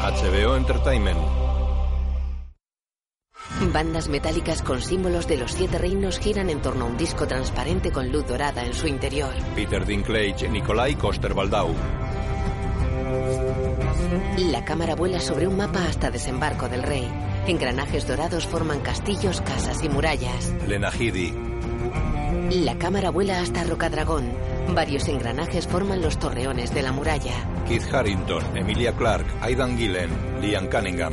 HBO Entertainment. Bandas metálicas con símbolos de los siete reinos giran en torno a un disco transparente con luz dorada en su interior. Peter Dinklage, Nikolai Coster-Waldau. La cámara vuela sobre un mapa hasta desembarco del rey. Engranajes dorados forman castillos, casas y murallas. Lena Headey. La cámara vuela hasta Rocadragón. Varios engranajes forman los torreones de la muralla. Keith Harrington, Emilia Clarke, Aidan Gillen, Liam Cunningham.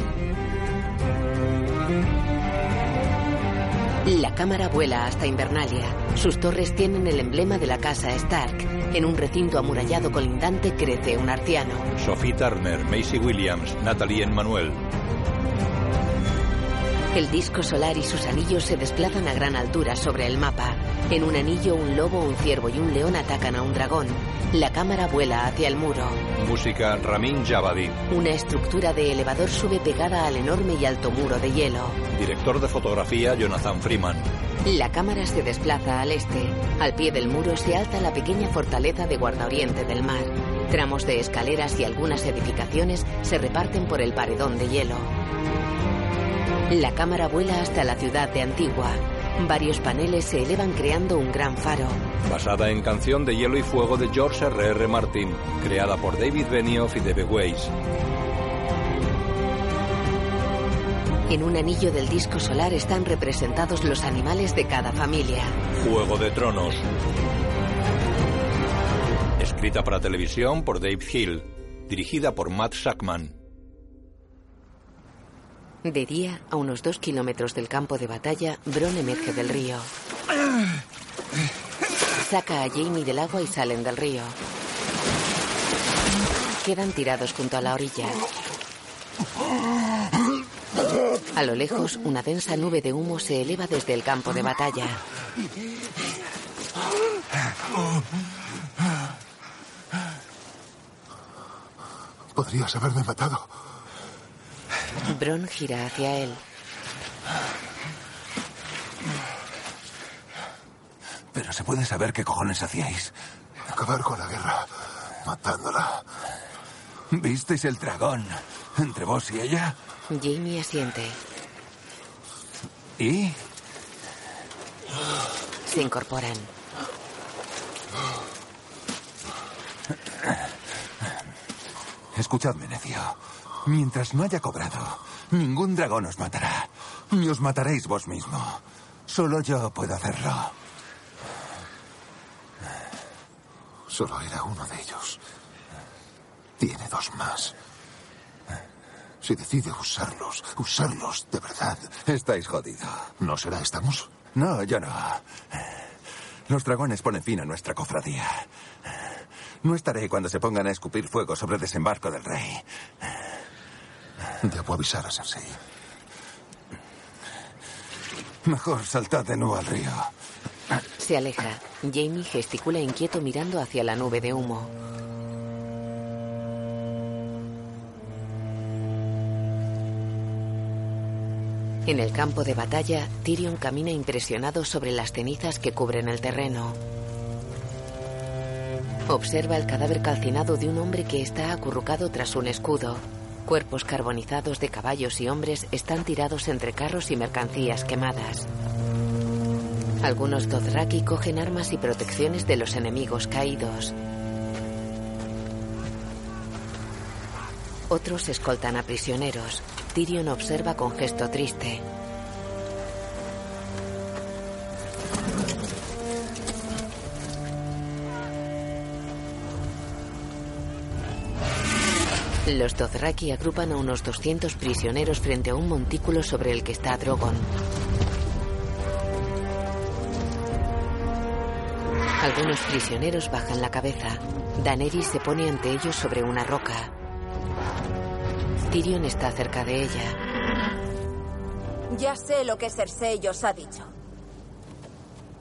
La cámara vuela hasta Invernalia. Sus torres tienen el emblema de la casa Stark. En un recinto amurallado colindante crece un arciano. Sophie Turner, Macy Williams, Natalie Emmanuel. El disco solar y sus anillos se desplazan a gran altura sobre el mapa. En un anillo, un lobo, un ciervo y un león atacan a un dragón. La cámara vuela hacia el muro. Música Ramin Javadi. Una estructura de elevador sube pegada al enorme y alto muro de hielo. Director de fotografía Jonathan Freeman. La cámara se desplaza al este. Al pie del muro se alza la pequeña fortaleza de Guardaoriente del Mar. Tramos de escaleras y algunas edificaciones se reparten por el paredón de hielo. La cámara vuela hasta la ciudad de Antigua. Varios paneles se elevan creando un gran faro. Basada en Canción de Hielo y Fuego de George R.R. R. Martin, creada por David Benioff y Debe Weiss. En un anillo del disco solar están representados los animales de cada familia. Juego de Tronos. Escrita para televisión por Dave Hill. Dirigida por Matt Shackman. De día, a unos dos kilómetros del campo de batalla, Bron emerge del río. Saca a Jamie del agua y salen del río. Quedan tirados junto a la orilla. A lo lejos, una densa nube de humo se eleva desde el campo de batalla. Podrías haberme matado. Bron gira hacia él. Pero se puede saber qué cojones hacíais. Acabar con la guerra, matándola. ¿Visteis el dragón entre vos y ella? Jamie asiente. ¿Y? Se incorporan. Escuchadme, necio. Mientras no haya cobrado, ningún dragón os matará. Ni os mataréis vos mismo. Solo yo puedo hacerlo. Solo era uno de ellos. Tiene dos más. Si decide usarlos, usarlos de verdad. Estáis jodido. ¿No será, estamos? No, yo no. Los dragones ponen fin a nuestra cofradía. No estaré cuando se pongan a escupir fuego sobre el desembarco del rey. Debo avisar a Cersei. Mejor saltad de nuevo al río. Se aleja. Jamie gesticula inquieto mirando hacia la nube de humo. En el campo de batalla, Tyrion camina impresionado sobre las cenizas que cubren el terreno. Observa el cadáver calcinado de un hombre que está acurrucado tras un escudo. Cuerpos carbonizados de caballos y hombres están tirados entre carros y mercancías quemadas. Algunos Dothraki cogen armas y protecciones de los enemigos caídos. Otros escoltan a prisioneros. Tyrion observa con gesto triste. Los Dothraki agrupan a unos 200 prisioneros frente a un montículo sobre el que está Drogon. Algunos prisioneros bajan la cabeza. Daenerys se pone ante ellos sobre una roca. Tyrion está cerca de ella. Ya sé lo que Cersei os ha dicho.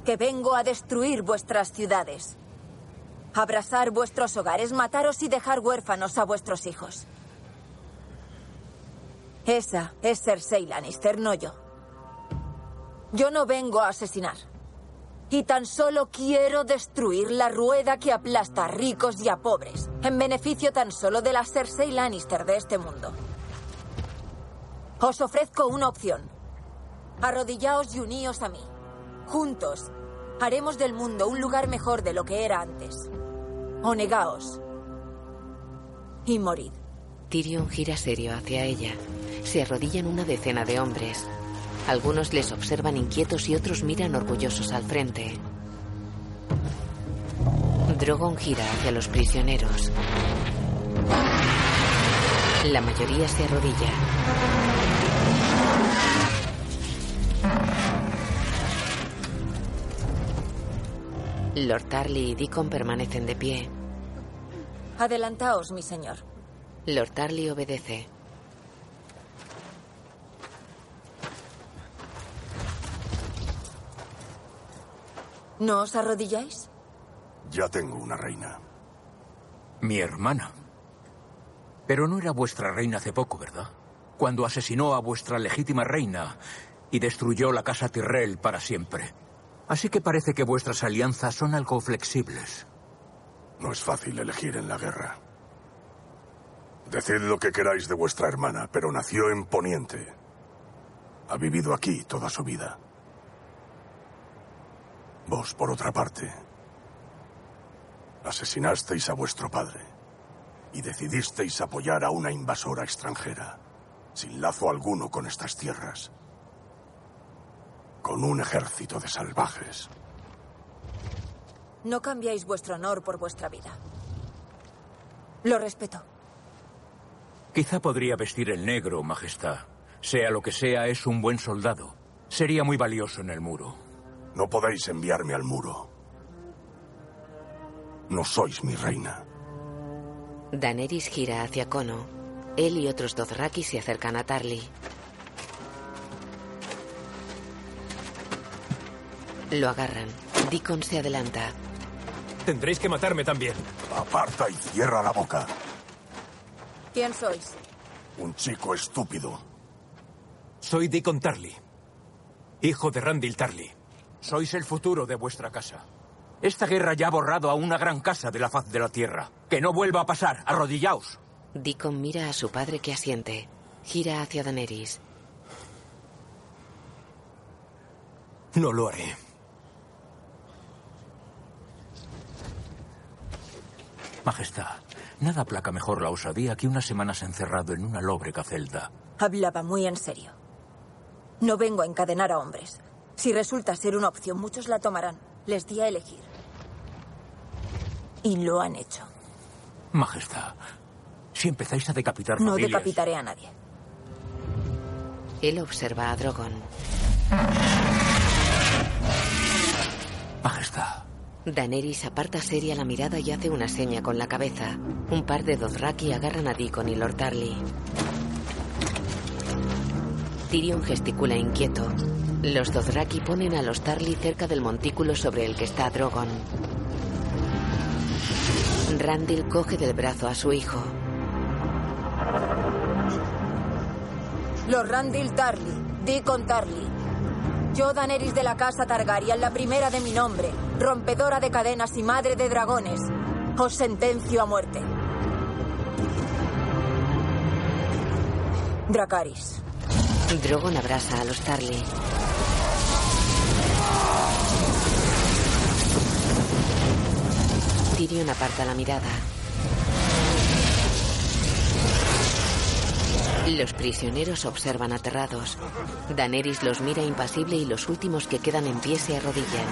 Que vengo a destruir vuestras ciudades. Abrazar vuestros hogares, mataros y dejar huérfanos a vuestros hijos. Esa es Cersei Lannister, no yo. Yo no vengo a asesinar. Y tan solo quiero destruir la rueda que aplasta a ricos y a pobres, en beneficio tan solo de la Cersei Lannister de este mundo. Os ofrezco una opción. Arrodillaos y uníos a mí. Juntos haremos del mundo un lugar mejor de lo que era antes. O negaos y morid. Tyrion gira serio hacia ella. Se arrodillan una decena de hombres. Algunos les observan inquietos y otros miran orgullosos al frente. Drogon gira hacia los prisioneros. La mayoría se arrodilla. Lord Tarly y Deacon permanecen de pie. Adelantaos, mi señor. Lord Tarly obedece. ¿No os arrodilláis? Ya tengo una reina. Mi hermana. Pero no era vuestra reina hace poco, ¿verdad? Cuando asesinó a vuestra legítima reina y destruyó la casa Tyrrell para siempre. Así que parece que vuestras alianzas son algo flexibles. No es fácil elegir en la guerra. Decid lo que queráis de vuestra hermana, pero nació en Poniente. Ha vivido aquí toda su vida. Vos, por otra parte, asesinasteis a vuestro padre y decidisteis apoyar a una invasora extranjera, sin lazo alguno con estas tierras, con un ejército de salvajes. No cambiáis vuestro honor por vuestra vida. Lo respeto. Quizá podría vestir el negro, Majestad. Sea lo que sea, es un buen soldado. Sería muy valioso en el muro. No podéis enviarme al muro. No sois mi reina. Daenerys gira hacia Kono. Él y otros Dothraki se acercan a Tarly. Lo agarran. Deacon se adelanta. Tendréis que matarme también. Aparta y cierra la boca. ¿Quién sois? Un chico estúpido. Soy Deacon Tarly, hijo de Randall Tarly. Sois el futuro de vuestra casa. Esta guerra ya ha borrado a una gran casa de la faz de la tierra. Que no vuelva a pasar. Arrodillaos. Deacon mira a su padre que asiente. Gira hacia Daenerys. No lo haré. Majestad, nada aplaca mejor la osadía que unas semanas encerrado en una lóbrega celda. Hablaba muy en serio. No vengo a encadenar a hombres. Si resulta ser una opción, muchos la tomarán. Les di a elegir. Y lo han hecho. Majestad, si empezáis a decapitar No familias... decapitaré a nadie. Él observa a Drogon. Majestad, Daenerys aparta seria la mirada y hace una seña con la cabeza. Un par de Dothraki agarran a Deacon y Lord Tarly. Tyrion gesticula inquieto. Los Dothraki ponen a los Tarly cerca del montículo sobre el que está Drogon. Randall coge del brazo a su hijo. Los Randall Tarly, Deacon Tarly. Yo, Daenerys de la casa Targaryen, la primera de mi nombre, rompedora de cadenas y madre de dragones, os sentencio a muerte. Dracaris. Drogon abraza a los Tarly. Tyrion aparta la mirada. Los prisioneros observan aterrados. Daenerys los mira impasible y los últimos que quedan en pie se arrodillan.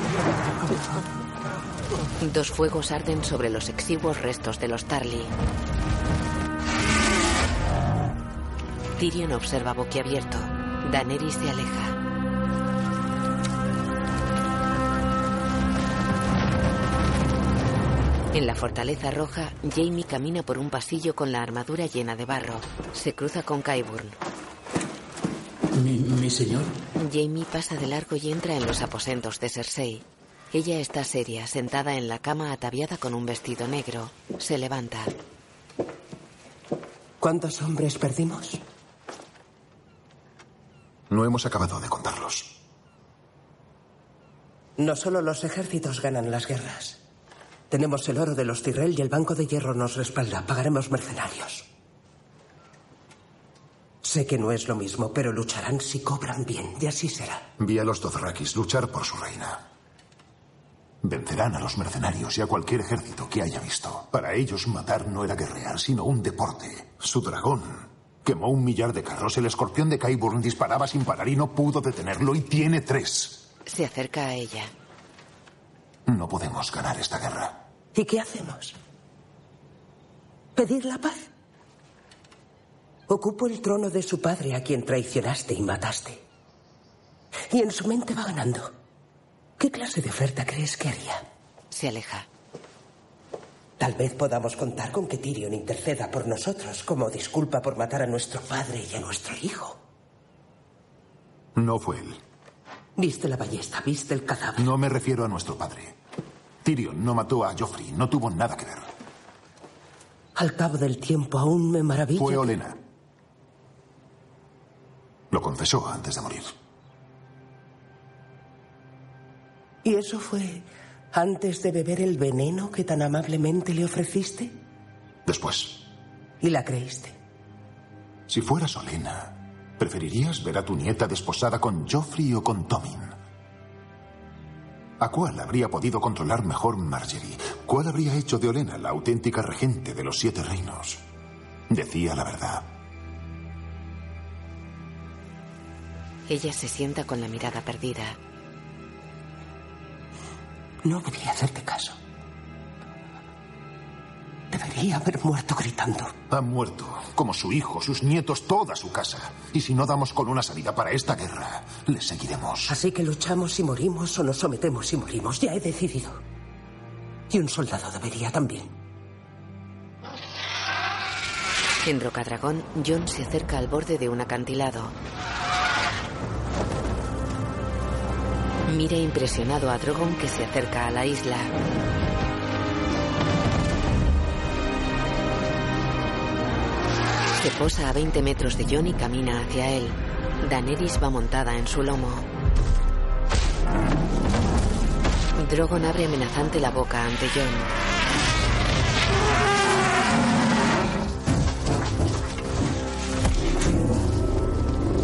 Dos fuegos arden sobre los exiguos restos de los Tarly. Tyrion observa boquiabierto. Daenerys se aleja. En la fortaleza roja, Jamie camina por un pasillo con la armadura llena de barro. Se cruza con Qyburn. ¿Mi, mi señor? Jamie pasa de largo y entra en los aposentos de Cersei. Ella está seria, sentada en la cama ataviada con un vestido negro. Se levanta. ¿Cuántos hombres perdimos? No hemos acabado de contarlos. No solo los ejércitos ganan las guerras. Tenemos el oro de los Tyrell y el Banco de Hierro nos respalda. Pagaremos mercenarios. Sé que no es lo mismo, pero lucharán si cobran bien, y así será. Vi a los Dothrakis luchar por su reina. Vencerán a los mercenarios y a cualquier ejército que haya visto. Para ellos matar no era guerrear, sino un deporte. Su dragón quemó un millar de carros. El escorpión de Qyburn disparaba sin parar y no pudo detenerlo y tiene tres. Se acerca a ella. No podemos ganar esta guerra. ¿Y qué hacemos? ¿Pedir la paz? Ocupo el trono de su padre a quien traicionaste y mataste. Y en su mente va ganando. ¿Qué clase de oferta crees que haría? Se aleja. Tal vez podamos contar con que Tyrion interceda por nosotros como disculpa por matar a nuestro padre y a nuestro hijo. No fue él. ¿Viste la ballesta? ¿Viste el cadáver? No me refiero a nuestro padre. Tyrion no mató a Joffrey. No tuvo nada que ver. Al cabo del tiempo aún me maravilla. Fue Olena. Lo confesó antes de morir. ¿Y eso fue antes de beber el veneno que tan amablemente le ofreciste? Después. ¿Y la creíste? Si fueras Olena, ¿preferirías ver a tu nieta desposada con Joffrey o con Tommen? ¿A cuál habría podido controlar mejor Marjorie? ¿Cuál habría hecho de Olena la auténtica regente de los siete reinos? Decía la verdad. Ella se sienta con la mirada perdida. No debía hacerte caso. Debería haber muerto gritando. Ha muerto, como su hijo, sus nietos, toda su casa. Y si no damos con una salida para esta guerra, le seguiremos. Así que luchamos y morimos o nos sometemos y morimos. Ya he decidido. Y un soldado debería también. En Rocadragón, John se acerca al borde de un acantilado. Mira impresionado a Drogon que se acerca a la isla. Se posa a 20 metros de John y camina hacia él. Daenerys va montada en su lomo. Drogon abre amenazante la boca ante John.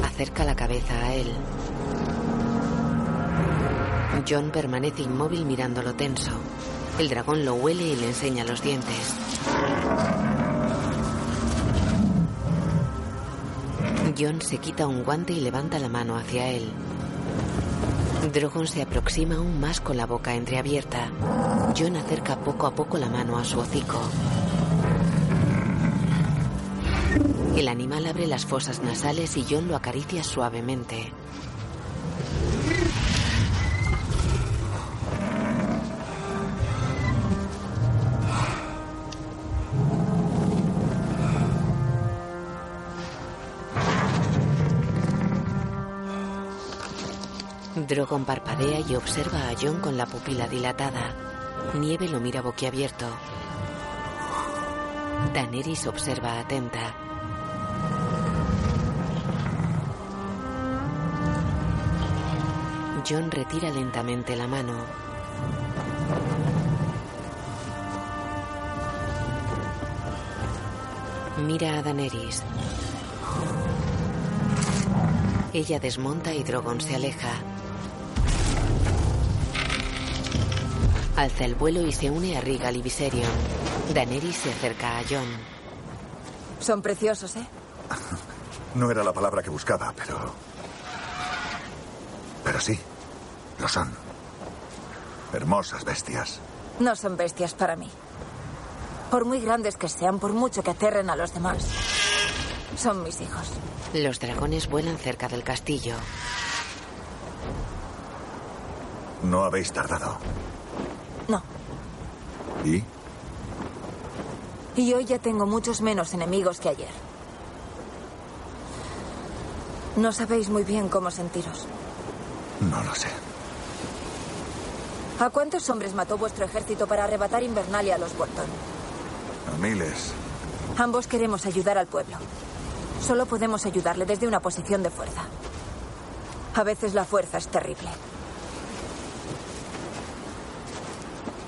Acerca la cabeza a él. John permanece inmóvil mirándolo tenso. El dragón lo huele y le enseña los dientes. John se quita un guante y levanta la mano hacia él. Drogon se aproxima aún más con la boca entreabierta. John acerca poco a poco la mano a su hocico. El animal abre las fosas nasales y John lo acaricia suavemente. Drogon parpadea y observa a John con la pupila dilatada. Nieve lo mira boquiabierto. Daenerys observa atenta. John retira lentamente la mano. Mira a Daenerys. Ella desmonta y Drogon se aleja. Alza el vuelo y se une a Regal y Viserion. Daenerys se acerca a John. Son preciosos, ¿eh? No era la palabra que buscaba, pero... Pero sí, lo son. Hermosas bestias. No son bestias para mí. Por muy grandes que sean, por mucho que aterren a los demás, son mis hijos. Los dragones vuelan cerca del castillo. No habéis tardado. Y hoy ya tengo muchos menos enemigos que ayer. No sabéis muy bien cómo sentiros. No lo sé. ¿A cuántos hombres mató vuestro ejército para arrebatar Invernalia a los Bolton? A miles. Ambos queremos ayudar al pueblo. Solo podemos ayudarle desde una posición de fuerza. A veces la fuerza es terrible.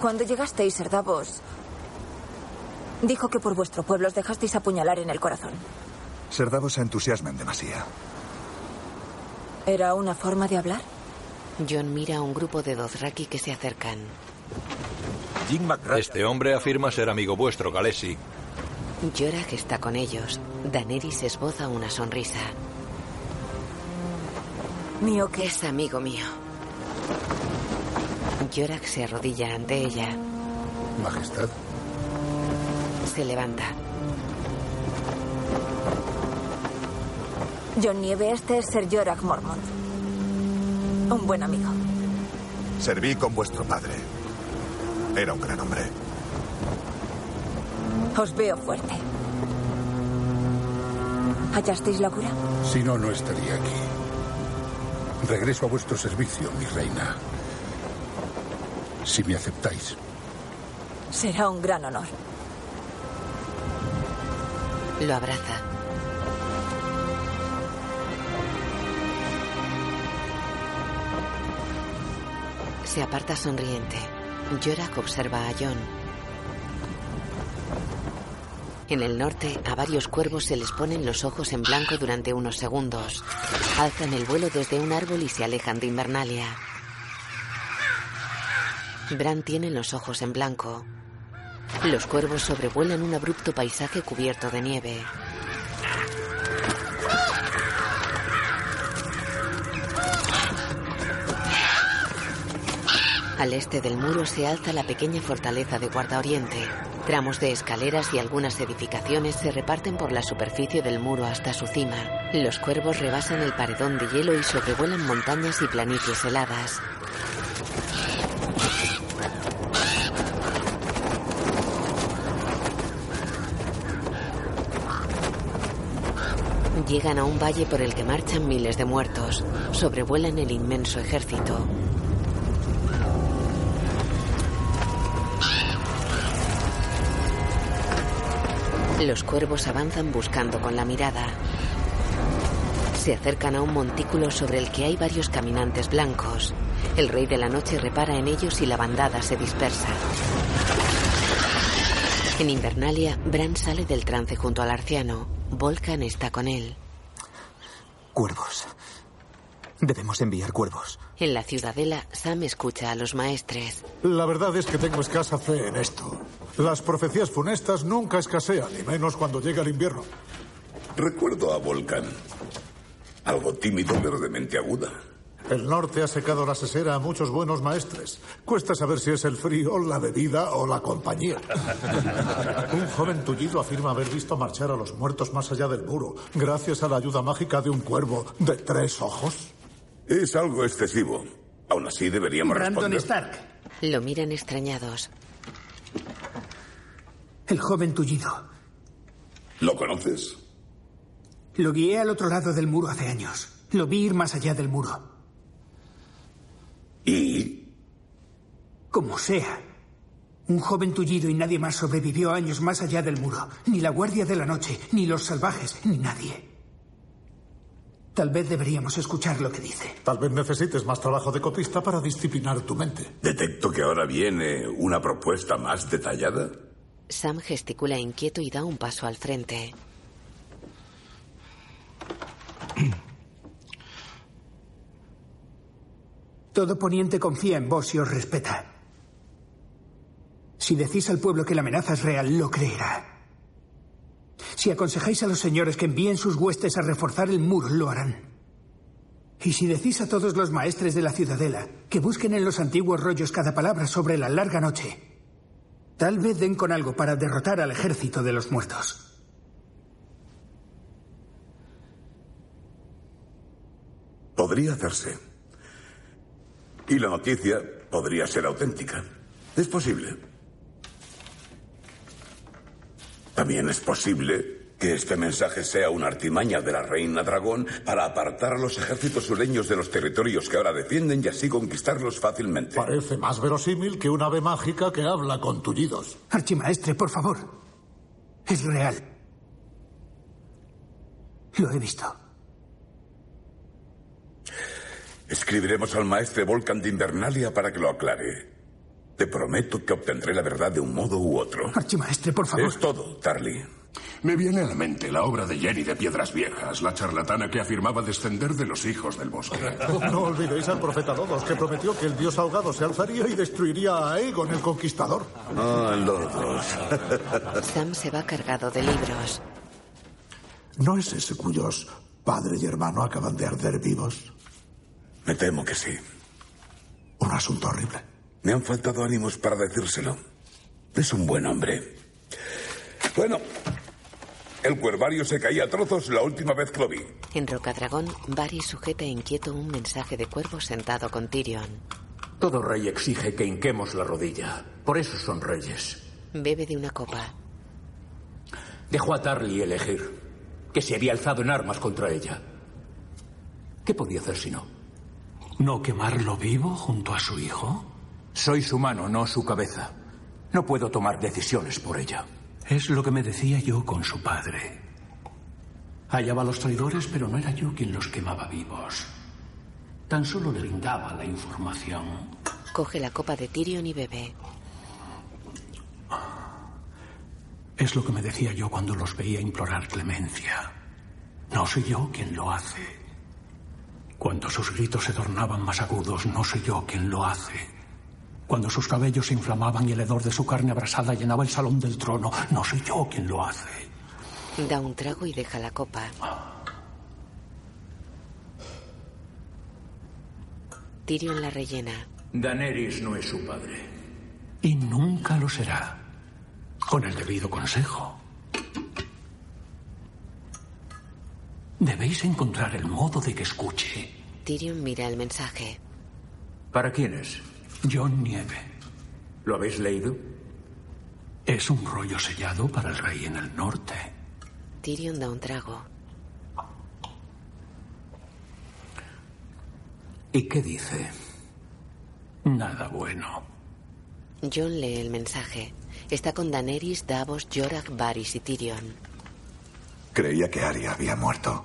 Cuando llegasteis, Ser Davos dijo que por vuestro pueblo os dejasteis apuñalar en el corazón. Serdavos se entusiasma en demasía. ¿Era una forma de hablar? John mira a un grupo de Dothraki que se acercan. Este hombre afirma ser amigo vuestro, Galesi. Yorak está con ellos. Daenerys esboza una sonrisa. ¿Mío qué? Es amigo mío. Yorak se arrodilla ante ella. Majestad. Se levanta. John Nieve, este es Ser Yorak Mormont. Un buen amigo. Serví con vuestro padre. Era un gran hombre. Os veo fuerte. ¿Hallasteis la cura? Si no, no estaría aquí. Regreso a vuestro servicio, mi reina. Si me aceptáis. Será un gran honor. Lo abraza. Se aparta sonriente. Yorak observa a John. En el norte, a varios cuervos se les ponen los ojos en blanco durante unos segundos. Alzan el vuelo desde un árbol y se alejan de Invernalia. Bran tiene los ojos en blanco. Los cuervos sobrevuelan un abrupto paisaje cubierto de nieve. Al este del muro se alza la pequeña fortaleza de Guardaoriente. Tramos de escaleras y algunas edificaciones se reparten por la superficie del muro hasta su cima. Los cuervos rebasan el paredón de hielo y sobrevuelan montañas y planicies heladas. Llegan a un valle por el que marchan miles de muertos. Sobrevuelan el inmenso ejército. Los cuervos avanzan buscando con la mirada. Se acercan a un montículo sobre el que hay varios caminantes blancos. El rey de la noche repara en ellos y la bandada se dispersa. En Invernalia, Bran sale del trance junto al arciano. Volcan está con él. Cuervos. Debemos enviar cuervos. En la ciudadela, Sam escucha a los maestres. La verdad es que tengo escasa fe en esto. Las profecías funestas nunca escasean, y menos cuando llega el invierno. Recuerdo a Volcan. Algo tímido, pero de mente aguda. El norte ha secado la sesera a muchos buenos maestres. Cuesta saber si es el frío, la bebida o la compañía. Un joven tullido afirma haber visto marchar a los muertos más allá del muro, gracias a la ayuda mágica de un cuervo de tres ojos. Es algo excesivo. Aún así deberíamos Brandon responder. Stark. Lo miran extrañados. El joven tullido. ¿Lo conoces? Lo guié al otro lado del muro hace años. Lo vi ir más allá del muro. ¿Y? Como sea. Un joven tullido y nadie más sobrevivió años más allá del muro. Ni la Guardia de la Noche, ni los salvajes, ni nadie. Tal vez deberíamos escuchar lo que dice. Tal vez necesites más trabajo de copista para disciplinar tu mente. Detecto que ahora viene una propuesta más detallada. Sam gesticula inquieto y da un paso al frente. Todo poniente confía en vos y os respeta. Si decís al pueblo que la amenaza es real, lo creerá. Si aconsejáis a los señores que envíen sus huestes a reforzar el muro, lo harán. Y si decís a todos los maestres de la ciudadela que busquen en los antiguos rollos cada palabra sobre la larga noche, tal vez den con algo para derrotar al ejército de los muertos. Podría hacerse. Y la noticia podría ser auténtica. Es posible. También es posible que este mensaje sea una artimaña de la reina dragón para apartar a los ejércitos sureños de los territorios que ahora defienden y así conquistarlos fácilmente. Parece más verosímil que un ave mágica que habla con tullidos. Archimaestre, por favor. Es real. Lo he visto. Escribiremos al maestre Volcan de Invernalia para que lo aclare. Te prometo que obtendré la verdad de un modo u otro. Archimaestre, por favor. Es todo, Tarly. Me viene a la mente la obra de Jenny de Piedras Viejas, la charlatana que afirmaba descender de los hijos del bosque. No olvidéis al profeta Lodos, que prometió que el dios ahogado se alzaría y destruiría a Aegon el Conquistador. Ah, Lodos. Sam se va cargado de libros. ¿No es ese cuyos padre y hermano acaban de arder vivos? Me temo que sí. Un asunto horrible. Me han faltado ánimos para decírselo. Es un buen hombre. Bueno, el cuervario se caía a trozos la última vez que lo vi. En Rocadragón, Varys sujeta inquieto un mensaje de cuervo sentado con Tyrion. Todo rey exige que hinquemos la rodilla. Por eso son reyes. Bebe de una copa. Dejó a Tarly elegir, que se había alzado en armas contra ella. ¿Qué podía hacer si no? ¿No quemarlo vivo junto a su hijo? Soy su mano, no su cabeza. No puedo tomar decisiones por ella. Es lo que me decía yo con su padre. Hallaba a los traidores, pero no era yo quien los quemaba vivos. Tan solo le brindaba la información. Coge la copa de Tyrion y bebe. Es lo que me decía yo cuando los veía implorar clemencia. No soy yo quien lo hace. Cuando sus gritos se tornaban más agudos, no soy yo quien lo hace. Cuando sus cabellos se inflamaban y el hedor de su carne abrasada llenaba el salón del trono, no soy yo quien lo hace. Da un trago y deja la copa. Tyrion la rellena. Daenerys no es su padre. Y nunca lo será. Con el debido consejo. Debéis encontrar el modo de que escuche. Tyrion mira el mensaje. ¿Para quién es? John Nieve. ¿Lo habéis leído? Es un rollo sellado para el rey en el norte. Tyrion da un trago. ¿Y qué dice? Nada bueno. John lee el mensaje. Está con Daenerys, Davos, Jorah, Varys y Tyrion. Creía que Arya había muerto.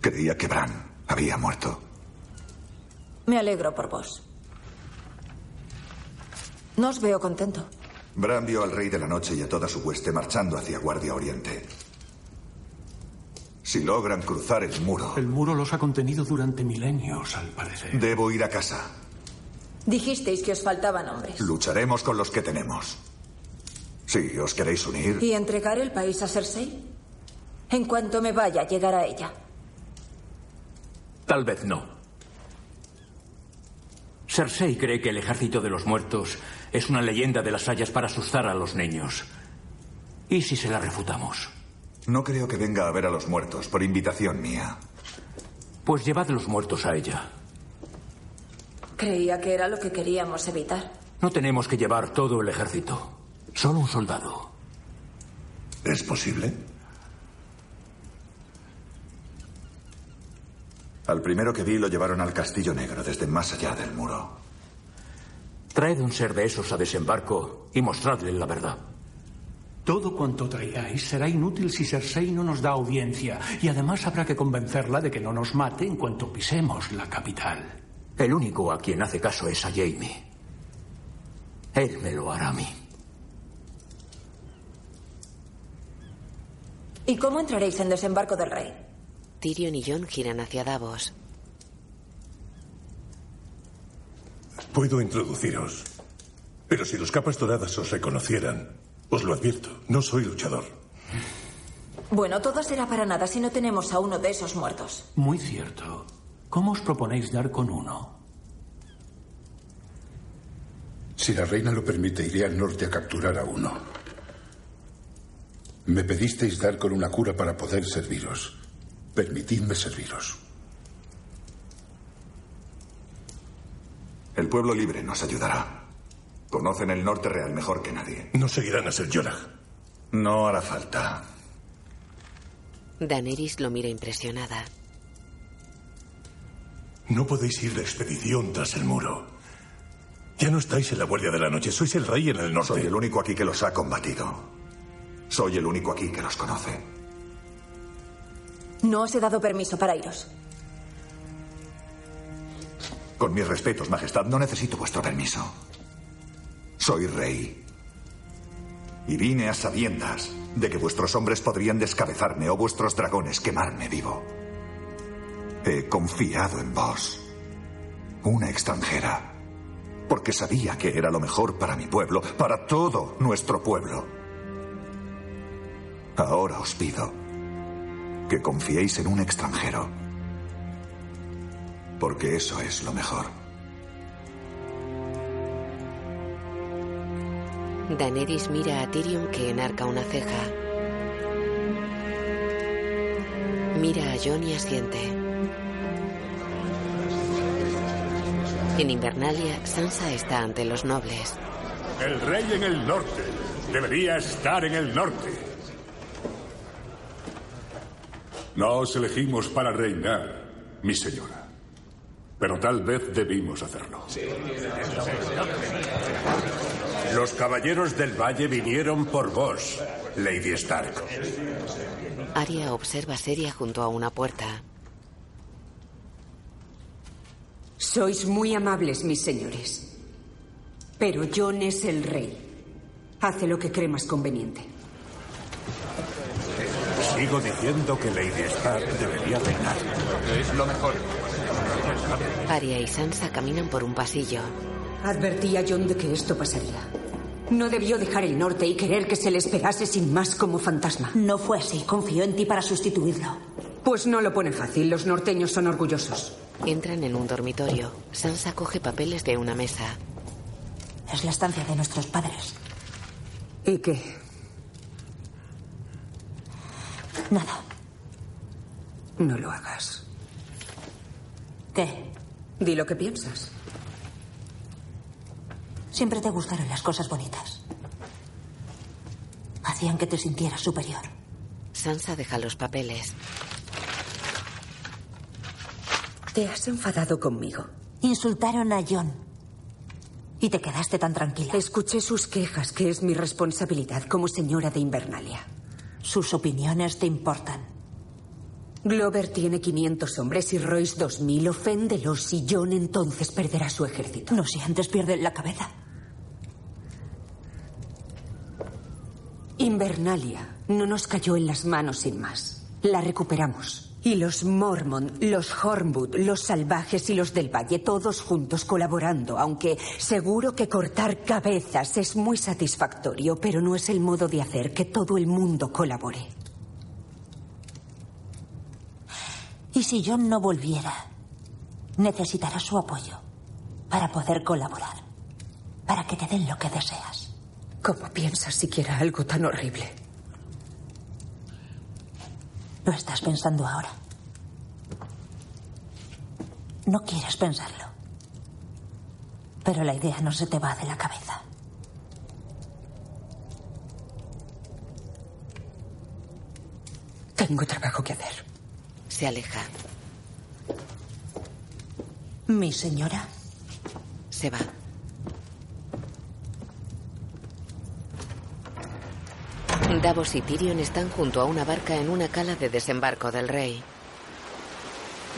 Creía que Bran había muerto. Me alegro por vos. No os veo contento. Bran vio al rey de la noche y a toda su hueste marchando hacia Guardia Oriente. Si logran cruzar el muro, El muro los ha contenido durante milenios, al parecer. debo ir a casa. Dijisteis que os faltaban hombres. Lucharemos con los que tenemos. Si os queréis unir, ¿Y entregar el país a Cersei? En cuanto me vaya, llegar a ella. Tal vez no. Cersei cree que el ejército de los muertos es una leyenda de las hayas para asustar a los niños. ¿Y si se la refutamos? no creo que venga a ver a los muertos por invitación mía. Pues llevad los muertos a ella. Creía que era lo que queríamos evitar. No tenemos que llevar todo el ejército. Solo un soldado. ¿Es posible? Al primero que vi lo llevaron al Castillo Negro desde más allá del muro. Traed un ser de esos a desembarco y mostradle la verdad. Todo cuanto traigáis será inútil si Cersei no nos da audiencia. Y además habrá que convencerla de que no nos mate en cuanto pisemos la capital. El único a quien hace caso es a Jamie. Él me lo hará a mí. ¿Y cómo entraréis en desembarco del rey? Tyrion y John giran hacia Davos. Puedo introduciros. Pero si los capas doradas os reconocieran, os lo advierto, no soy luchador. Bueno, todo será para nada si no tenemos a uno de esos muertos. Muy cierto. ¿Cómo os proponéis dar con uno? Si la reina lo permite, iré al norte a capturar a uno. Me pedisteis dar con una cura para poder serviros. Permitidme serviros. El pueblo libre nos ayudará. Conocen el norte real mejor que nadie. No seguirán a ser Jorah. No hará falta. Daenerys lo mira impresionada. No podéis ir de expedición tras el muro. Ya no estáis en la Guardia de la Noche, sois el rey en el norte. Soy el único aquí que los ha combatido. Soy el único aquí que los conoce. No os he dado permiso para iros. Con mis respetos, Majestad, no necesito vuestro permiso. Soy rey. Y vine a sabiendas de que vuestros hombres podrían descabezarme o vuestros dragones quemarme vivo. He confiado en vos, una extranjera, porque sabía que era lo mejor para mi pueblo, para todo nuestro pueblo. Ahora os pido que confiéis en un extranjero, porque eso es lo mejor. Daenerys mira a Tyrion que enarca una ceja. Mira a Jon y asiente. En Invernalia, Sansa está ante los nobles. El rey en el norte. Debería estar en el norte. No os elegimos para reinar, mi señora. Pero tal vez debimos hacerlo. Los caballeros del valle vinieron por vos, Lady Stark. Arya observa seria junto a una puerta. Sois muy amables, mis señores. Pero Jon es el rey. Hace lo que cree más conveniente. Sigo diciendo que Lady Stark debería reinar. Es lo mejor. Arya y Sansa caminan por un pasillo. Advertí a Jon de que esto pasaría. No debió dejar el norte y querer que se le esperase sin más como fantasma. No fue así. Confió en ti para sustituirlo. Pues no lo pone fácil. Los norteños son orgullosos. Entran en un dormitorio. Sansa coge papeles de una mesa. Es la estancia de nuestros padres. ¿Y qué? Nada. No lo hagas. ¿Qué? Di lo que piensas. Siempre te gustaron las cosas bonitas. Hacían que te sintieras superior. Sansa deja los papeles. Te has enfadado conmigo. Insultaron a John. Y te quedaste tan tranquila. Escuché sus quejas, que es mi responsabilidad como señora de Invernalia. Sus opiniones te importan. Glover tiene 500 hombres y Royce 2000. Oféndelos y John entonces perderá su ejército. No si antes pierden la cabeza. Invernalia no nos cayó en las manos sin más. La recuperamos. Y los Mormon, los Hornwood, los salvajes y los del Valle, todos juntos colaborando, aunque seguro que cortar cabezas es muy satisfactorio, pero no es el modo de hacer que todo el mundo colabore. Y si John no volviera, necesitarás su apoyo para poder colaborar, para que te den lo que deseas. ¿Cómo piensas siquiera algo tan horrible? Lo estás pensando ahora. No quieres pensarlo. Pero la idea no se te va de la cabeza. Tengo trabajo que hacer. Se aleja. Mi señora. Se va. Davos y Tyrion están junto a una barca en una cala de desembarco del rey.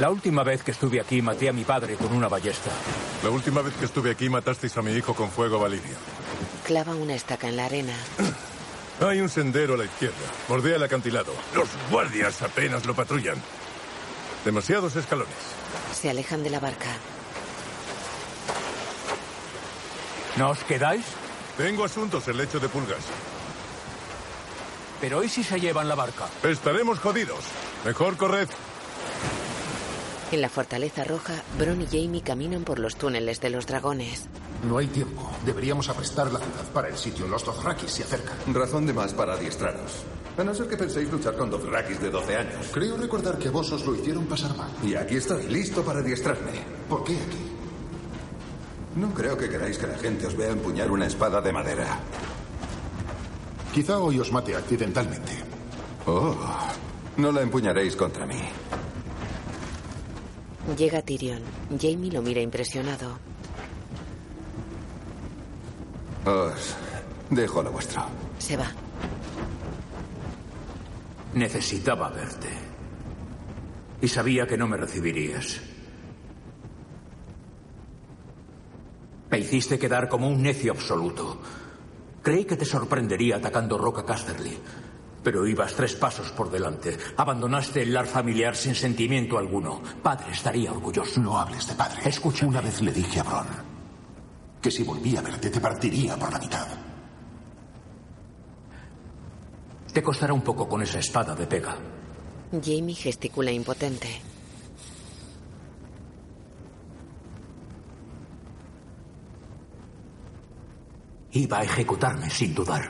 La última vez que estuve aquí maté a mi padre con una ballesta. La última vez que estuve aquí matasteis a mi hijo con fuego valirio. Clava una estaca en la arena. Hay un sendero a la izquierda. Bordea el acantilado. Los guardias apenas lo patrullan. Demasiados escalones. Se alejan de la barca. ¿No os quedáis? Tengo asuntos en lecho de pulgas. Pero ¿y si se llevan la barca? Estaremos jodidos. Mejor corred. En la fortaleza roja, Bron y Jamie caminan por los túneles de los dragones. No hay tiempo. Deberíamos aprestar la ciudad para el sitio. Los Dothrakis se acercan. Razón de más para adiestraros. A no ser que penséis luchar con Dothrakis de 12 años. Creo recordar que vos os lo hicieron pasar mal. Y aquí estoy, listo para adiestrarme. ¿Por qué aquí? No creo que queráis que la gente os vea empuñar una espada de madera. Quizá hoy os mate accidentalmente. Oh, no la empuñaréis contra mí. Llega Tyrion. Jamie lo mira impresionado. Os dejo lo vuestro. Se va. Necesitaba verte. Y sabía que no me recibirías. Me hiciste quedar como un necio absoluto. Creí que te sorprendería atacando Roca Casterly. Pero ibas tres pasos por delante. Abandonaste el lar familiar sin sentimiento alguno. Padre estaría orgulloso. No hables de padre. Escucha. Una vez le dije a Bron que si volvía a verte te partiría por la mitad. Te costará un poco con esa espada de pega. Jamie gesticula impotente. Iba a ejecutarme sin dudar.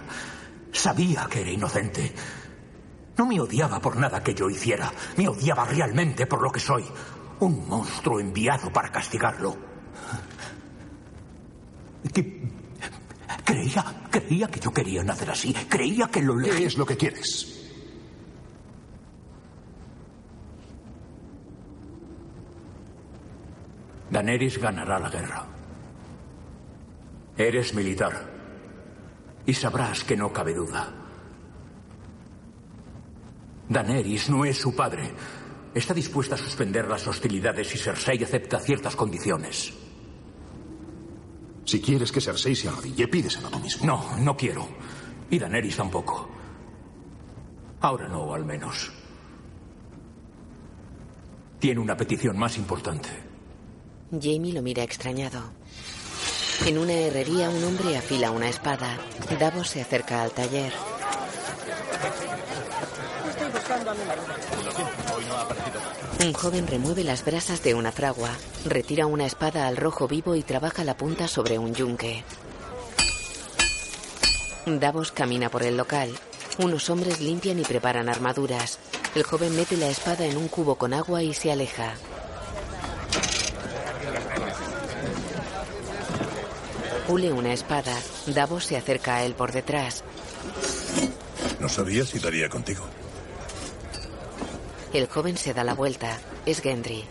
Sabía que era inocente. No me odiaba por nada que yo hiciera. Me odiaba realmente por lo que soy. Un monstruo enviado para castigarlo. Que- creía, creía que yo quería nacer así. Creía que lo ¿Qué es lo que quieres? Daenerys ganará la guerra. Eres militar. Y sabrás que no cabe duda. Daenerys no es su padre. Está dispuesta a suspender las hostilidades si Cersei acepta ciertas condiciones. Si quieres que Cersei se arrodille, pídeselo tú mismo. No, no quiero. Y Daenerys tampoco. Ahora no, al menos. Tiene una petición más importante. Jamie lo mira extrañado. En una herrería un hombre afila una espada. Davos se acerca al taller. Un joven remueve las brasas de una fragua, retira una espada al rojo vivo y trabaja la punta sobre un yunque. Davos camina por el local. Unos hombres limpian y preparan armaduras. El joven mete la espada en un cubo con agua y se aleja. Pule una espada. Davos se acerca a él por detrás. No sabía si daría contigo. El joven se da la vuelta. Es Gendry.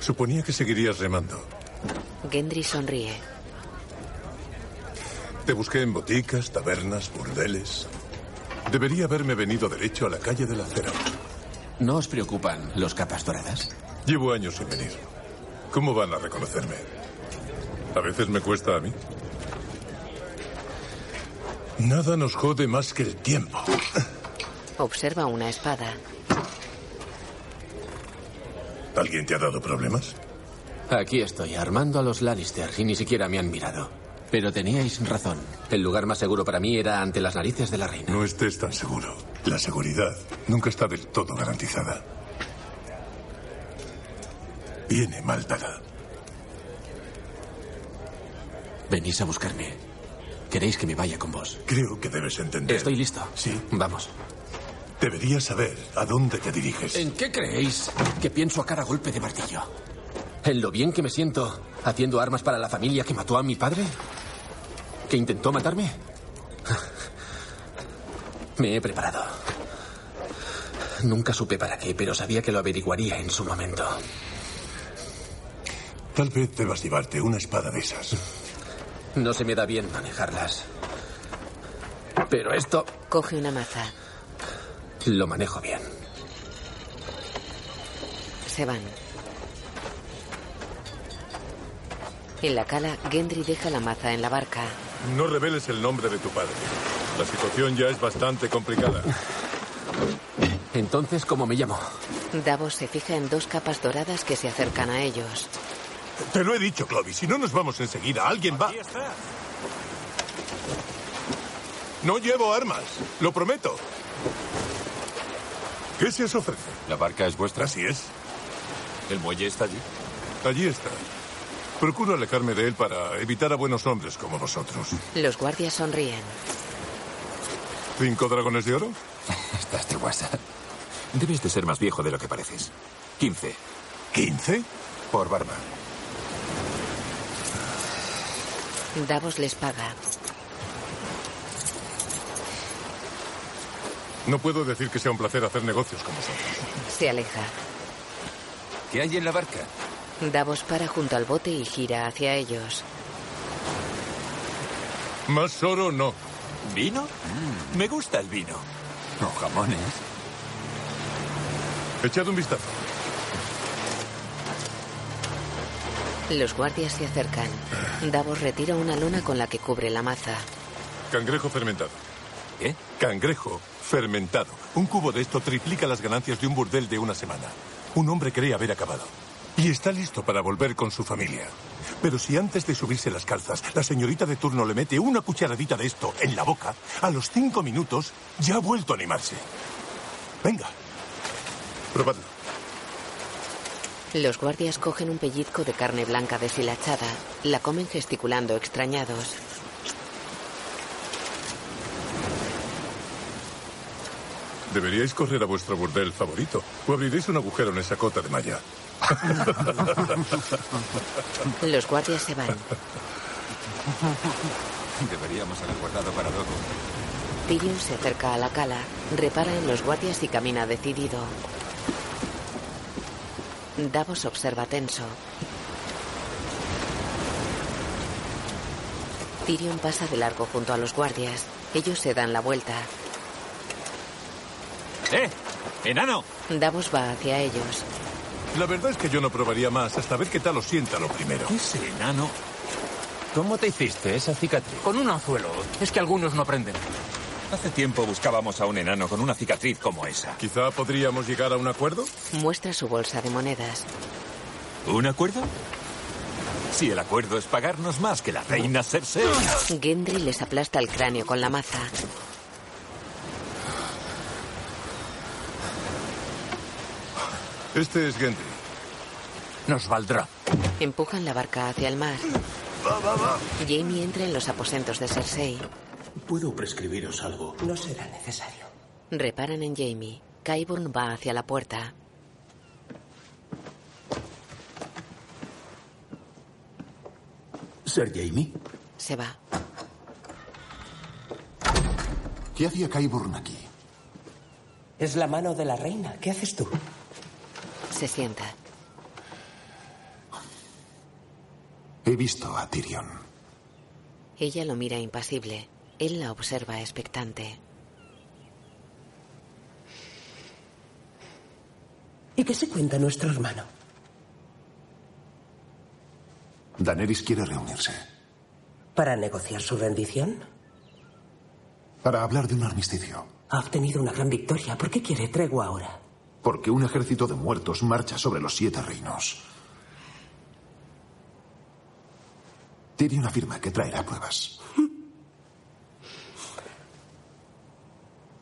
Suponía que seguirías remando. Gendry sonríe. Te busqué en boticas, tabernas, burdeles. Debería haberme venido derecho a la calle del acero. ¿No os preocupan los capas doradas? Llevo años sin venir. ¿Cómo van a reconocerme? A veces me cuesta a mí. Nada nos jode más que el tiempo. Observa una espada. ¿Alguien te ha dado problemas? Aquí estoy, armando a los Lannister y ni siquiera me han mirado. Pero teníais razón. El lugar más seguro para mí era ante las narices de la reina. No estés tan seguro. La seguridad nunca está del todo garantizada. Viene mal dada. Venís a buscarme. ¿Queréis que me vaya con vos? Creo que debes entender. Estoy listo. Sí. Vamos. Deberías saber a dónde te diriges. ¿En qué creéis que pienso a cada golpe de martillo? ¿En lo bien que me siento haciendo armas para la familia que mató a mi padre? ¿Que intentó matarme? Me he preparado. Nunca supe para qué, pero sabía que lo averiguaría en su momento. Tal vez debas llevarte una espada de esas. No se me da bien manejarlas. Pero esto Coge una maza. lo manejo bien. Se van. En la cala, Gendry deja la maza en la barca. No reveles el nombre de tu padre. La situación ya es bastante complicada. Entonces, ¿cómo me llamo? Davos se fija en dos capas doradas que se acercan a ellos. Te lo he dicho, Clovis. Si no nos vamos enseguida, alguien va. No llevo armas. Lo prometo. ¿Qué se os ofrece? ¿La barca es vuestra? Así es. ¿El muelle está allí? Allí está. Procuro alejarme de él para evitar a buenos hombres como vosotros. Los guardias sonríen. ¿Cinco dragones de oro? Estás de WhatsApp. Debes de ser más viejo de lo que pareces. 15. ¿Quince? Por barba. Davos les paga. No puedo decir que sea un placer hacer negocios con vosotros. Se aleja. ¿Qué hay en la barca? Davos para junto al bote y gira hacia ellos. Más oro no. ¿Vino? Mm, me gusta el vino. No jamones. Echad un vistazo. Los guardias se acercan. Davos retira una lona con la que cubre la maza. Cangrejo fermentado. ¿Qué? Cangrejo fermentado. Un cubo de esto triplica las ganancias de un burdel de una semana. Un hombre cree haber acabado. Y está listo para volver con su familia. Pero si antes de subirse las calzas, la señorita de turno le mete una cucharadita de esto en la boca, a los cinco minutos ya ha vuelto a animarse. Venga. Probadlo. Los guardias cogen un pellizco de carne blanca deshilachada. La comen gesticulando extrañados. Deberíais correr a vuestro burdel favorito. O abriréis un agujero en esa cota de malla. Los guardias se van. Deberíamos haber guardado para luego. Tyrion se acerca a la cala, repara en los guardias y camina decidido. Davos observa tenso. Tyrion pasa de largo junto a los guardias. Ellos se dan la vuelta. ¡Eh! ¡Enano! Davos va hacia ellos. La verdad es que yo no probaría más hasta ver qué tal os sienta lo primero. Ese enano. ¿Cómo te hiciste esa cicatriz? Con un anzuelo. Es que algunos no aprenden. Hace tiempo buscábamos a un enano con una cicatriz como esa. Quizá podríamos llegar a un acuerdo. Muestra su bolsa de monedas. ¿Un acuerdo? Si el acuerdo es pagarnos más que la reina Cersei. Gendry les aplasta el cráneo con la maza. Este es Gendry. Nos valdrá. Empujan la barca hacia el mar. Jamie entra en los aposentos de Cersei. Puedo prescribiros algo. No será necesario. Reparan en Jamie. Qyburn va hacia la puerta. ¿Ser Jamie? Se va. ¿Qué hacía Qyburn aquí? Es la mano de la reina. ¿Qué haces tú? Se sienta. He visto a Tyrion. Ella lo mira impasible. Él la observa expectante. ¿Y qué se cuenta nuestro hermano? Daenerys quiere reunirse. ¿Para negociar su rendición? Para hablar de un armisticio. Ha obtenido una gran victoria. ¿Por qué quiere tregua ahora? Porque un ejército de muertos marcha sobre los siete reinos. Tyrion afirma que traerá pruebas.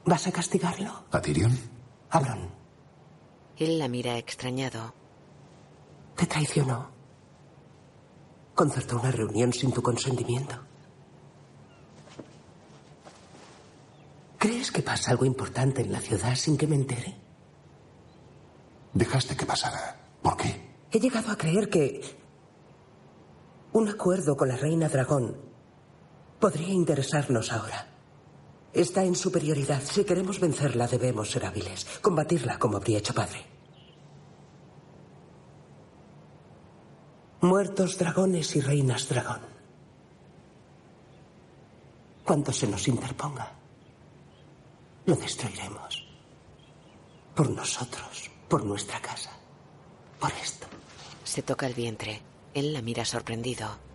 ¿Vas a castigarlo? ¿A Tyrion? Abron, Él la mira extrañado. te traicionó. Concertó una reunión sin tu consentimiento. ¿Crees que pasa algo importante en la ciudad sin que me entere? Dejaste que pasara. ¿Por qué? He llegado a creer que un acuerdo con la reina dragón podría interesarnos ahora. Está en superioridad. Si queremos vencerla, debemos ser hábiles. Combatirla como habría hecho padre. Muertos dragones y reinas dragón. Cuando se nos interponga, lo destruiremos. Por nosotros, por nuestra casa, por esto. Se toca el vientre. Él la mira sorprendido.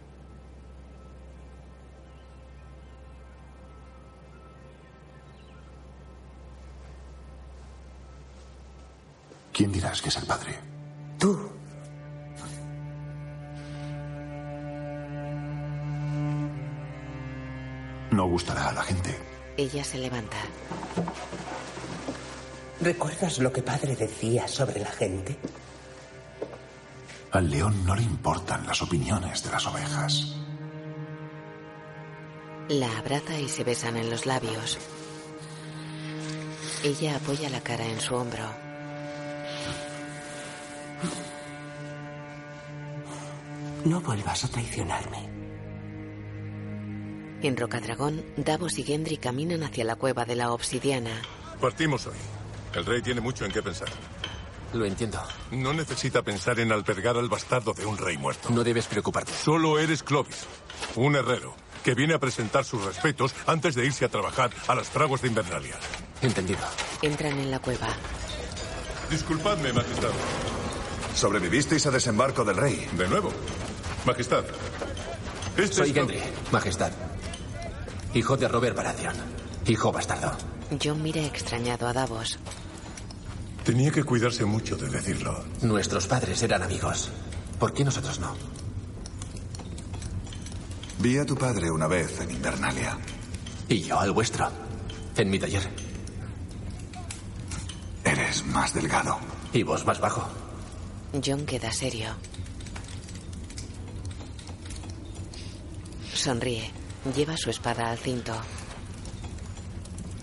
¿Quién dirás que es el padre? Tú. No gustará a la gente. Ella se levanta. ¿Recuerdas lo que padre decía sobre la gente? Al león no le importan las opiniones de las ovejas. La abraza y se besan en los labios. Ella apoya la cara en su hombro. No vuelvas a traicionarme. En Rocadragón, Davos y Gendry caminan hacia la cueva de la obsidiana. Partimos hoy. El rey tiene mucho en qué pensar. Lo entiendo. No necesita pensar en albergar al bastardo de un rey muerto. No debes preocuparte. Solo eres Clovis, un herrero, que viene a presentar sus respetos antes de irse a trabajar a las fraguas de Invernalia. Entendido. Entran en la cueva. Disculpadme, majestad. Sobrevivisteis a desembarco del rey. De nuevo. Majestad. Este Soy es- Gendry, Majestad. Hijo de Robert Baratheon. Hijo bastardo. John mira extrañado a Davos. Tenía que cuidarse mucho de decirlo. Nuestros padres eran amigos. ¿Por qué nosotros no? Vi a tu padre una vez en Invernalia. Y yo al vuestro. En mi taller. Eres más delgado. Y vos más bajo. John queda serio. Sonríe. Lleva su espada al cinto.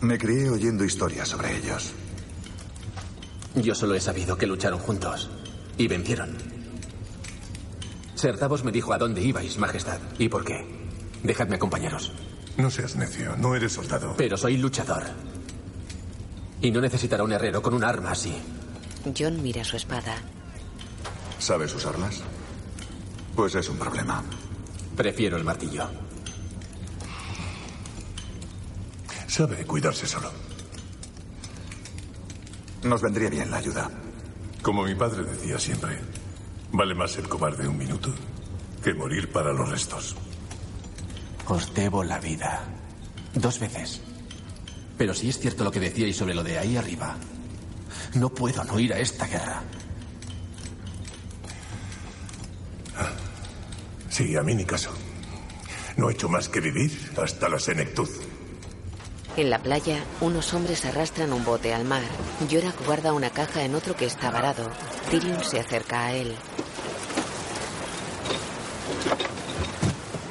Me crié oyendo historias sobre ellos. Yo solo he sabido que lucharon juntos. Y vencieron. Ser Davos me dijo a dónde ibais, Majestad. ¿Y por qué? Dejadme acompañaros. No seas necio, no eres soldado. Pero soy luchador. Y no necesitará un herrero con un arma así. John mira su espada. ¿Sabes usarlas? Pues es un problema. Prefiero el martillo. Sabe cuidarse solo. Nos vendría bien la ayuda. Como mi padre decía siempre, vale más ser cobarde un minuto que morir para los restos. Os debo la vida. Dos veces. Pero si es cierto lo que decíais sobre lo de ahí arriba, no puedo no ir a esta guerra. Sí, a mí ni caso. No he hecho más que vivir hasta la senectud. En la playa, unos hombres arrastran un bote al mar. Yorak guarda una caja en otro que está varado. Tyrion se acerca a él.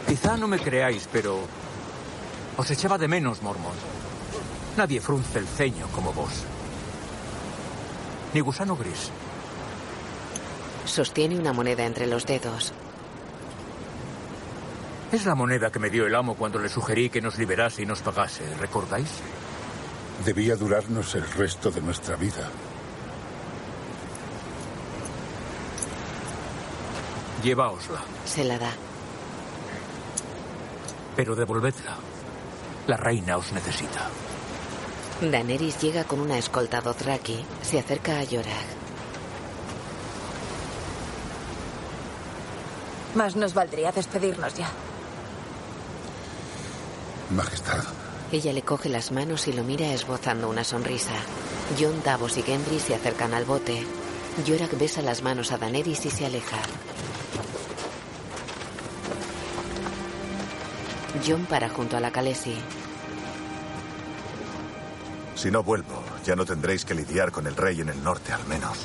Quizá no me creáis, pero os echaba de menos, Mormon. Nadie frunce el ceño como vos. Ni gusano gris. Sostiene una moneda entre los dedos. Es la moneda que me dio el amo cuando le sugerí que nos liberase y nos pagase. ¿Recordáis? Debía durarnos el resto de nuestra vida. Lleváosla, Se la da. pero devolvedla. La reina os necesita. Daenerys llega con una escolta Dothraki. Se acerca a Yorak. Más nos valdría despedirnos ya. Majestad. Ella le coge las manos y lo mira esbozando una sonrisa. Jon, Davos y Gendry se acercan al bote. Yorak besa las manos a Daenerys y se aleja. Jon para junto a la Khaleesi. Si no vuelvo, ya no tendréis que lidiar con el rey en el norte, al menos.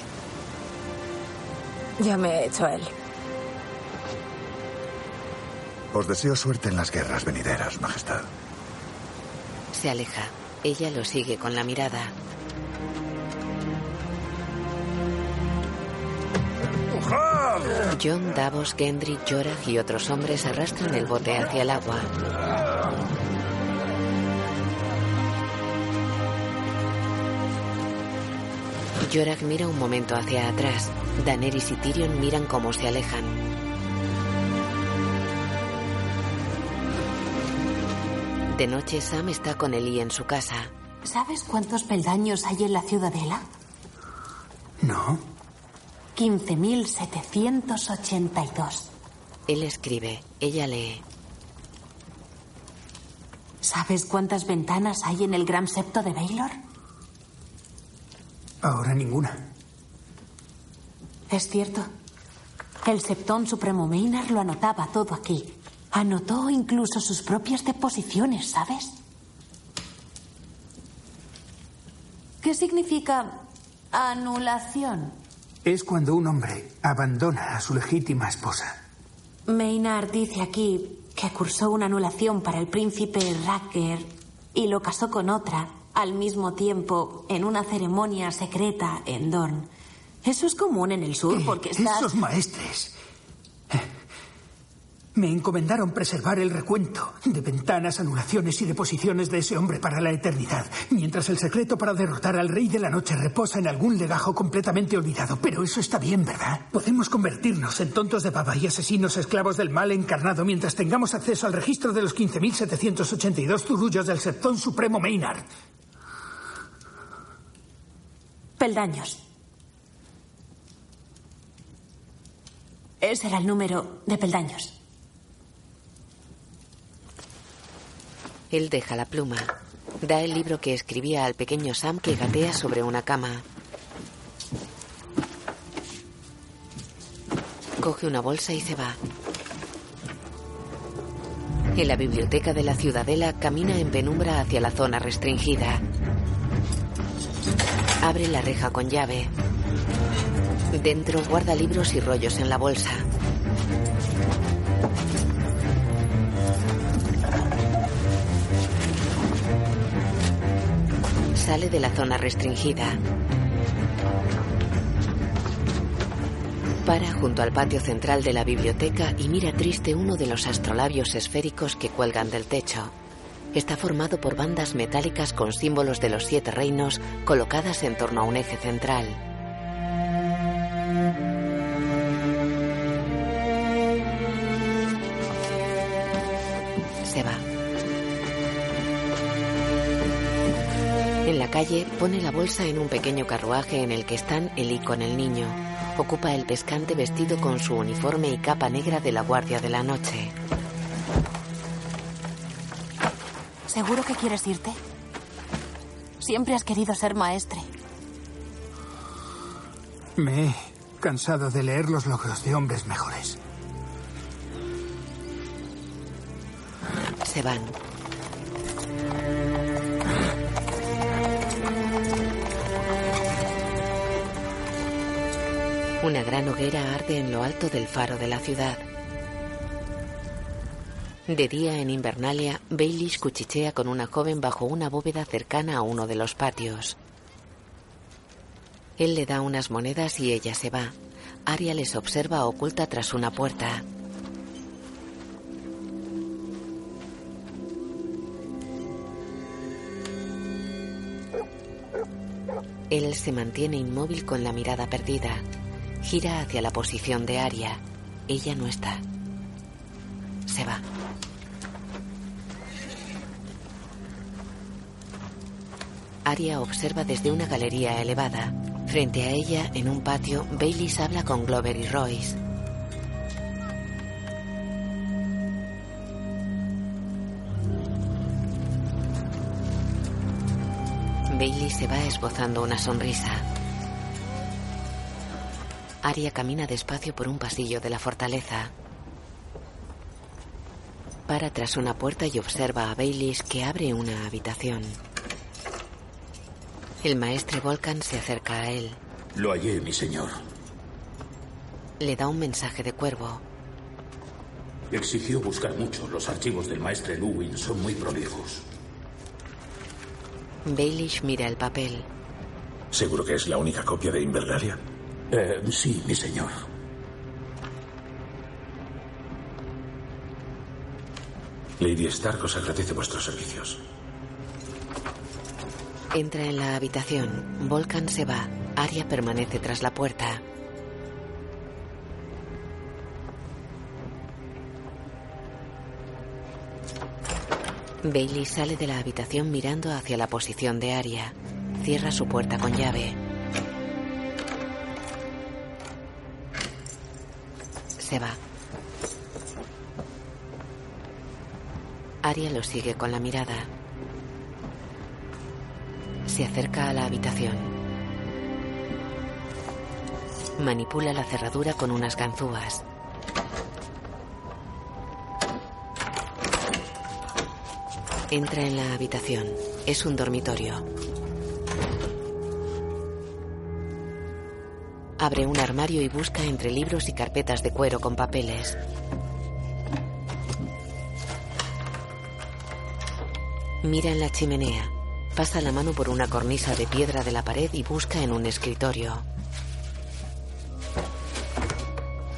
Ya me he hecho a él. Os deseo suerte en las guerras venideras, Majestad. Se aleja. Ella lo sigue con la mirada. Jon, Davos, Gendry, Yorak y otros hombres arrastran el bote hacia el agua. Yorak mira un momento hacia atrás. Daenerys y Tyrion miran cómo se alejan. De noche, Sam está con Ellie en su casa. ¿Sabes cuántos peldaños hay en la ciudadela? No. 15.782. Él escribe, ella lee. ¿Sabes cuántas ventanas hay en el gran septo de Baylor? Ahora ninguna. Es cierto. El septón supremo Maynard lo anotaba todo aquí. Anotó incluso sus propias deposiciones, ¿sabes? ¿Qué significa anulación? Es cuando un hombre abandona a su legítima esposa. Maynard dice aquí que cursó una anulación para el príncipe Racker y lo casó con otra al mismo tiempo en una ceremonia secreta en Dorn. Eso es común en el sur porque estás... Esos maestres eh, me encomendaron preservar el recuento de ventanas, anulaciones y deposiciones de ese hombre para la eternidad, mientras el secreto para derrotar al rey de la noche reposa en algún legajo completamente olvidado. Pero eso está bien, ¿verdad? Podemos convertirnos en tontos de baba y asesinos esclavos del mal encarnado mientras tengamos acceso al registro de los 15.782 zurullos del Septón Supremo Maynard. Peldaños. Ese era el número de peldaños. Él deja la pluma. Da el libro que escribía al pequeño Sam que gatea sobre una cama. Coge una bolsa y se va. En la biblioteca de la ciudadela camina en penumbra hacia la zona restringida. Abre la reja con llave. Dentro guarda libros y rollos en la bolsa. Sale de la zona restringida. Para junto al patio central de la biblioteca y mira triste uno de los astrolabios esféricos que cuelgan del techo. Está formado por bandas metálicas con símbolos de los siete reinos colocadas en torno a un eje central. Calle pone la bolsa en un pequeño carruaje en el que están Eli con el niño. Ocupa el pescante vestido con su uniforme y capa negra de la Guardia de la Noche. ¿Seguro que quieres irte? Siempre has querido ser maestre. Me he cansado de leer los logros de hombres mejores. Se van. Una gran hoguera arde en lo alto del faro de la ciudad. De día en Invernalia, Baelish cuchichea con una joven bajo una bóveda cercana a uno de los patios. Él le da unas monedas y ella se va. Aria les observa oculta tras una puerta. Él se mantiene inmóvil con la mirada perdida. Gira hacia la posición de Aria. Ella no está. Se va. Aria observa desde una galería elevada. Frente a ella, en un patio, Baileys habla con Glover y Royce. Bailey se va esbozando una sonrisa. Aria camina despacio por un pasillo de la fortaleza. Para tras una puerta y observa a Baileys que abre una habitación. El maestre Volcan se acerca a él. Lo hallé, mi señor. Le da un mensaje de cuervo. Exigió buscar mucho. Los archivos del maestre Luwin son muy prolijos. Baelish mira el papel. ¿Seguro que es la única copia de Invernalia? Eh, sí, mi señor. Lady Stark os agradece vuestros servicios. Entra en la habitación. Volcan se va. Aria permanece tras la puerta. Bailey sale de la habitación mirando hacia la posición de Aria. Cierra su puerta con llave. Se va. Aria lo sigue con la mirada. Se acerca a la habitación. Manipula la cerradura con unas ganzúas. Entra en la habitación. Es un dormitorio. Abre un armario y busca entre libros y carpetas de cuero con papeles. Mira en la chimenea. Pasa la mano por una cornisa de piedra de la pared y busca en un escritorio.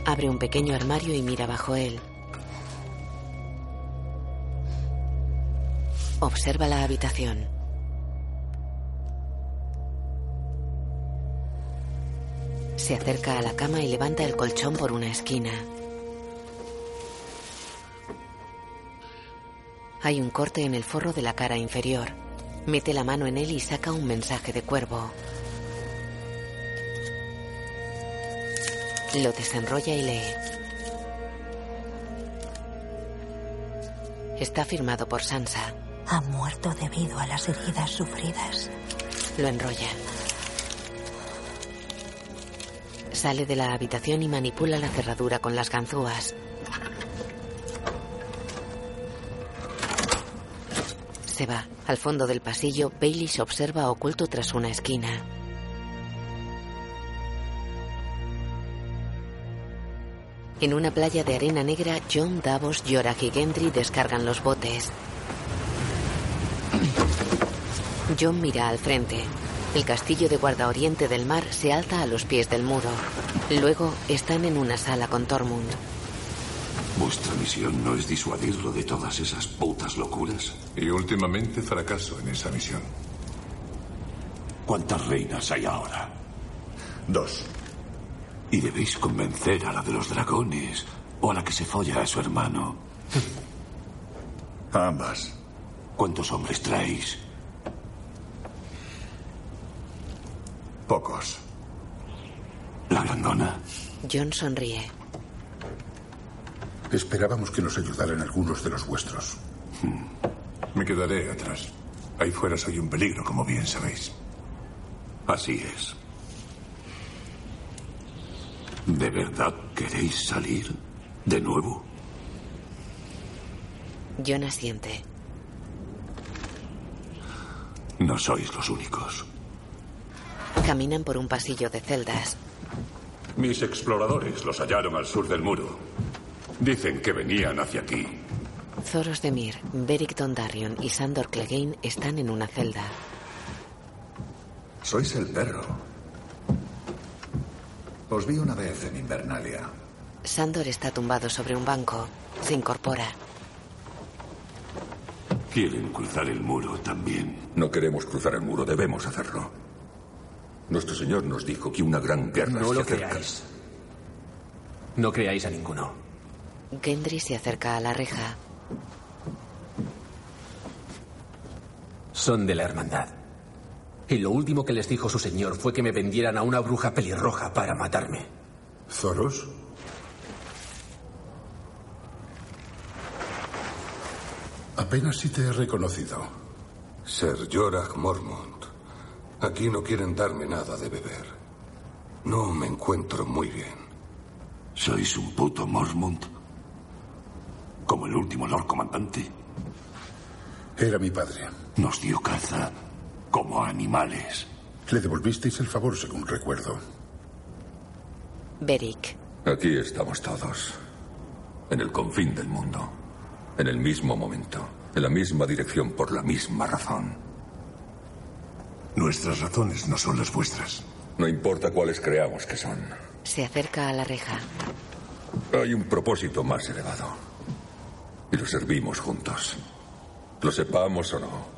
Abre un pequeño armario y mira bajo él. Observa la habitación. Se acerca a la cama y levanta el colchón por una esquina. Hay un corte en el forro de la cara inferior. Mete la mano en él y saca un mensaje de cuervo. Lo desenrolla y lee. Está firmado por Sansa. Ha muerto debido a las heridas sufridas. Lo enrolla. Sale de la habitación y manipula la cerradura con las ganzúas. Se va. Al fondo del pasillo, Bailey se observa oculto tras una esquina. En una playa de arena negra, John, Davos, Yorak y Gendry descargan los botes. John mira al frente. El castillo de guarda oriente del mar se alza a los pies del muro. Luego están en una sala con Tormund. Vuestra misión no es disuadirlo de todas esas putas locuras. Y últimamente fracaso en esa misión. ¿Cuántas reinas hay ahora? Dos. Y debéis convencer a la de los dragones o a la que se folla a su hermano. A ambas. ¿Cuántos hombres traéis? Pocos. ¿La grandona? John sonríe. Esperábamos que nos ayudaran algunos de los vuestros. Me quedaré atrás. Ahí fuera soy un peligro, como bien sabéis. Así es. ¿De verdad queréis salir? ¿De nuevo? John asiente. No sois los únicos. Caminan por un pasillo de celdas. Mis exploradores los hallaron al sur del muro. Dicen que venían hacia aquí. Zoros de Mir, Beric Dondarrion y Sandor Clegane están en una celda. Sois el perro. Os vi una vez en Invernalia. Sandor está tumbado sobre un banco. Se incorpora. Quieren cruzar el muro también. No queremos cruzar el muro, debemos hacerlo. Nuestro Señor nos dijo que una gran guerra No se lo acerca. creáis. No creáis a ninguno. Gendry se acerca a la reja. Son de la hermandad. Y lo último que les dijo su señor fue que me vendieran a una bruja pelirroja para matarme. ¿Zoros? Apenas si te he reconocido. Ser Jorah Mormont. Aquí no quieren darme nada de beber. No me encuentro muy bien. ¿Sois un puto Mormont? ¿Como el último Lord Comandante? Era mi padre. Nos dio caza como animales. Le devolvisteis el favor, según recuerdo. Beric. Aquí estamos todos. En el confín del mundo. En el mismo momento. En la misma dirección por la misma razón. Nuestras razones no son las vuestras. No importa cuáles creamos que son. Se acerca a la reja. Hay un propósito más elevado. Y lo servimos juntos. Lo sepamos o no.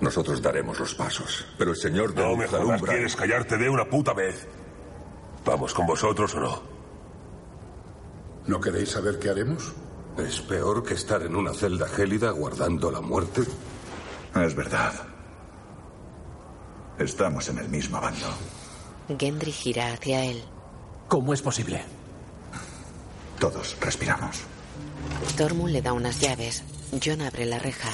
Nosotros daremos los pasos. Pero el Señor de No me jodas, alumbra- ¿quieres callarte de una puta vez? ¿Vamos con vosotros o no? ¿No queréis saber qué haremos? ¿Es peor que estar en una celda gélida guardando la muerte? Es verdad. Estamos en el mismo bando. Gendry gira hacia él. ¿Cómo es posible? Todos respiramos. Tormund le da unas llaves. John abre la reja.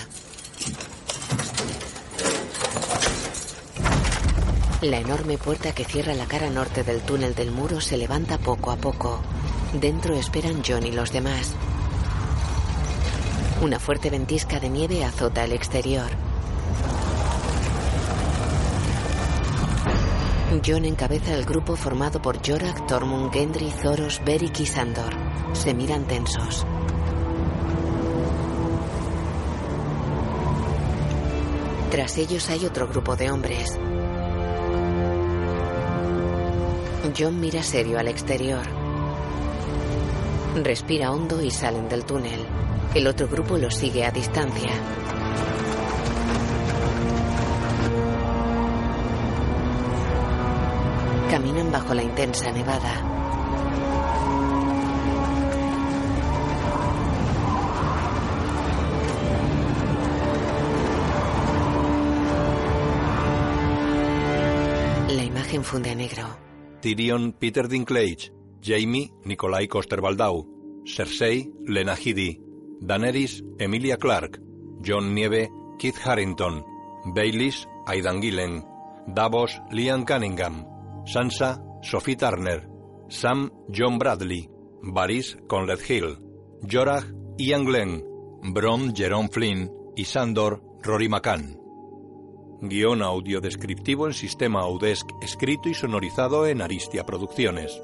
La enorme puerta que cierra la cara norte del túnel del muro se levanta poco a poco. Dentro esperan John y los demás. Una fuerte ventisca de nieve azota el exterior. John encabeza el grupo formado por Jorak, Tormund, Gendry, Zoros, Beric y Sandor. Se miran tensos. Tras ellos hay otro grupo de hombres. John mira serio al exterior. Respira hondo y salen del túnel. El otro grupo los sigue a distancia. Bajo la intensa nevada. La imagen funde a negro. Tyrion Peter Dinklage, Jamie Nikolai Coster-Waldau, Cersei Lena Headey, Daenerys Emilia Clarke, John Nieve Kit Harrington, Baileys Aidan Gillen, Davos Liam Cunningham, Sansa Sophie Turner, Sam John Bradley, Varys Conrad Hill, Jorah Ian Glenn, Bron Jerome Flynn y Sandor Rory McCann. Guión audio descriptivo en sistema Audesc escrito y sonorizado en Aristia Producciones.